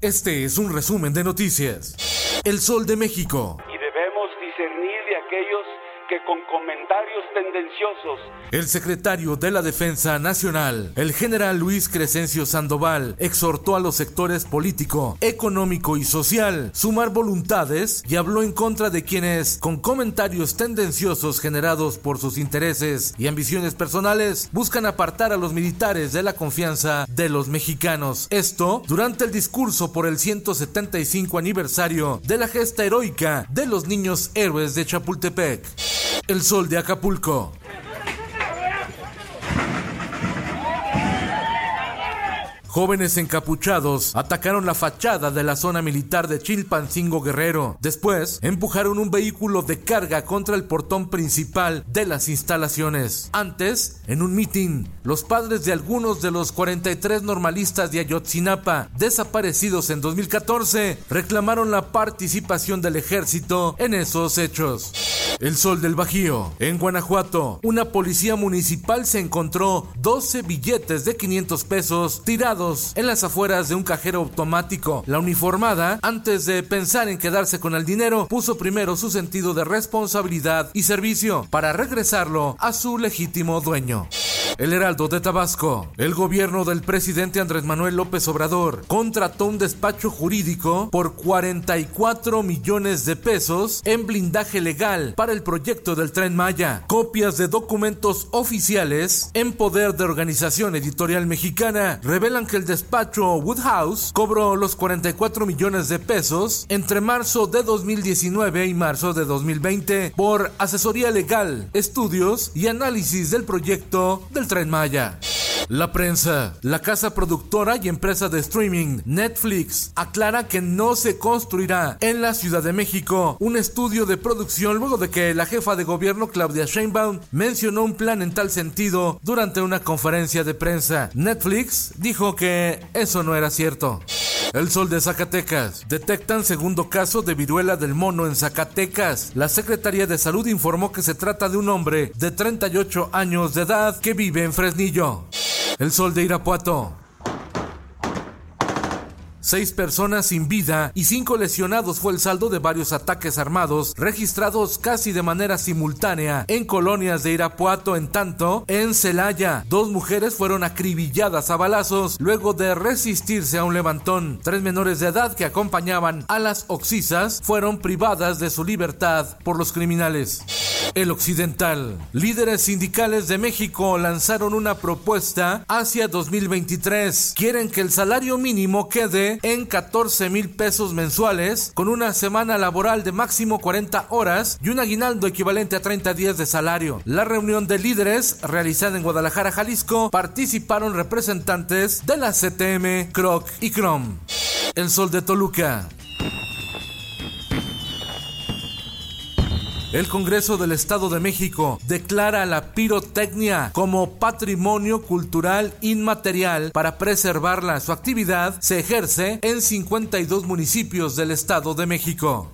Este es un resumen de noticias. El Sol de México. Con comentarios tendenciosos. El secretario de la Defensa Nacional, el general Luis Crescencio Sandoval, exhortó a los sectores político, económico y social sumar voluntades y habló en contra de quienes, con comentarios tendenciosos generados por sus intereses y ambiciones personales, buscan apartar a los militares de la confianza de los mexicanos. Esto durante el discurso por el 175 aniversario de la gesta heroica de los niños héroes de Chapultepec. El sol de Acapulco. Jóvenes encapuchados atacaron la fachada de la zona militar de Chilpancingo Guerrero. Después, empujaron un vehículo de carga contra el portón principal de las instalaciones. Antes, en un mitin, los padres de algunos de los 43 normalistas de Ayotzinapa desaparecidos en 2014 reclamaron la participación del ejército en esos hechos. El Sol del Bajío. En Guanajuato, una policía municipal se encontró 12 billetes de 500 pesos tirados en las afueras de un cajero automático. La uniformada, antes de pensar en quedarse con el dinero, puso primero su sentido de responsabilidad y servicio para regresarlo a su legítimo dueño. El Heraldo de Tabasco. El gobierno del presidente Andrés Manuel López Obrador contrató un despacho jurídico por 44 millones de pesos en blindaje legal para el proyecto del tren Maya. Copias de documentos oficiales en poder de Organización Editorial Mexicana revelan que el despacho Woodhouse cobró los 44 millones de pesos entre marzo de 2019 y marzo de 2020 por asesoría legal, estudios y análisis del proyecto del Maya. La prensa, la casa productora y empresa de streaming Netflix aclara que no se construirá en la Ciudad de México un estudio de producción luego de que la jefa de gobierno Claudia Sheinbaum mencionó un plan en tal sentido durante una conferencia de prensa. Netflix dijo que eso no era cierto. El Sol de Zacatecas. Detectan segundo caso de viruela del mono en Zacatecas. La Secretaría de Salud informó que se trata de un hombre de 38 años de edad que vive en Fresnillo. El Sol de Irapuato. Seis personas sin vida y cinco lesionados fue el saldo de varios ataques armados registrados casi de manera simultánea en colonias de Irapuato. En tanto, en Celaya, dos mujeres fueron acribilladas a balazos luego de resistirse a un levantón. Tres menores de edad que acompañaban a las oxisas fueron privadas de su libertad por los criminales. El Occidental. Líderes sindicales de México lanzaron una propuesta hacia 2023. Quieren que el salario mínimo quede en 14 mil pesos mensuales, con una semana laboral de máximo 40 horas y un aguinaldo equivalente a 30 días de salario. La reunión de líderes, realizada en Guadalajara, Jalisco, participaron representantes de la CTM, Croc y Crom. El Sol de Toluca. El Congreso del Estado de México declara la pirotecnia como patrimonio cultural inmaterial para preservarla. Su actividad se ejerce en 52 municipios del Estado de México.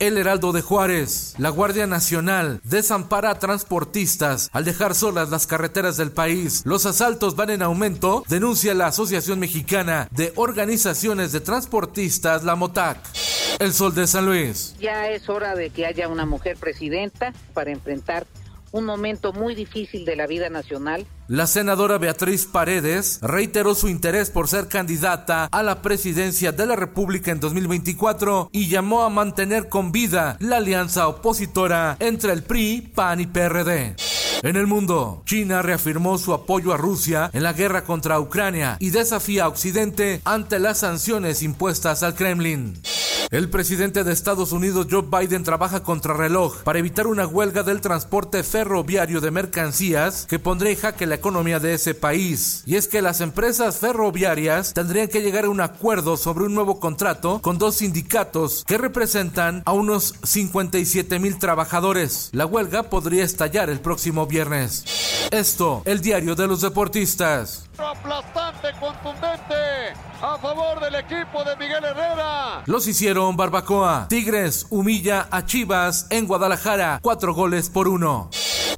El Heraldo de Juárez, la Guardia Nacional, desampara a transportistas al dejar solas las carreteras del país. Los asaltos van en aumento, denuncia la Asociación Mexicana de Organizaciones de Transportistas, la MOTAC. El Sol de San Luis. Ya es hora de que haya una mujer presidenta para enfrentar un momento muy difícil de la vida nacional. La senadora Beatriz Paredes reiteró su interés por ser candidata a la presidencia de la República en 2024 y llamó a mantener con vida la alianza opositora entre el PRI, PAN y PRD. En el mundo, China reafirmó su apoyo a Rusia en la guerra contra Ucrania y desafía a Occidente ante las sanciones impuestas al Kremlin. El presidente de Estados Unidos Joe Biden trabaja contra reloj para evitar una huelga del transporte ferroviario de mercancías que pondría en jaque la economía de ese país. Y es que las empresas ferroviarias tendrían que llegar a un acuerdo sobre un nuevo contrato con dos sindicatos que representan a unos 57 mil trabajadores. La huelga podría estallar el próximo viernes. Esto, el diario de los deportistas. Aplastante, contundente, a favor del equipo de Miguel Herrera. Los hicieron Barbacoa. Tigres humilla a Chivas en Guadalajara, cuatro goles por uno.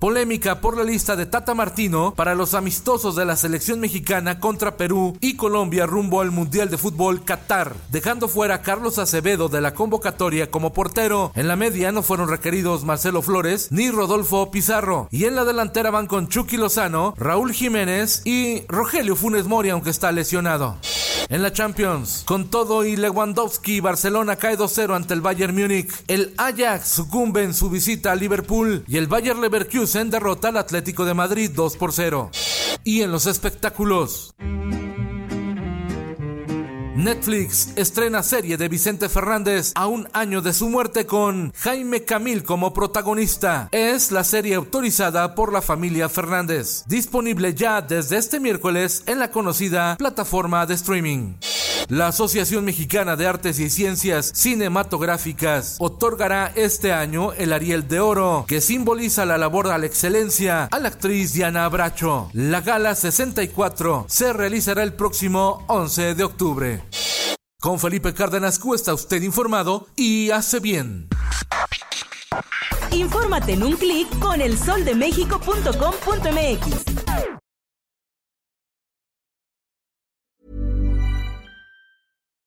Polémica por la lista de Tata Martino para los amistosos de la selección mexicana contra Perú y Colombia rumbo al Mundial de Fútbol Qatar, dejando fuera a Carlos Acevedo de la convocatoria como portero. En la media no fueron requeridos Marcelo Flores ni Rodolfo Pizarro. Y en la delantera van con Chucky Lozano, Raúl Jiménez y Rogelio Funes Mori, aunque está lesionado. En la Champions, con todo y Lewandowski, Barcelona cae 2-0 ante el Bayern Múnich. El Ajax sucumbe en su visita a Liverpool y el Bayern Leverkusen derrota al Atlético de Madrid 2 por 0. Y en los espectáculos. Netflix estrena serie de Vicente Fernández a un año de su muerte con Jaime Camil como protagonista. Es la serie autorizada por la familia Fernández, disponible ya desde este miércoles en la conocida plataforma de streaming. La Asociación Mexicana de Artes y Ciencias Cinematográficas otorgará este año el Ariel de Oro, que simboliza la labor a la excelencia a la actriz Diana Abracho. La gala 64 se realizará el próximo 11 de octubre. Con Felipe Cárdenas está usted informado y hace bien. Infórmate en un clic con elsoldemexico.com.mx.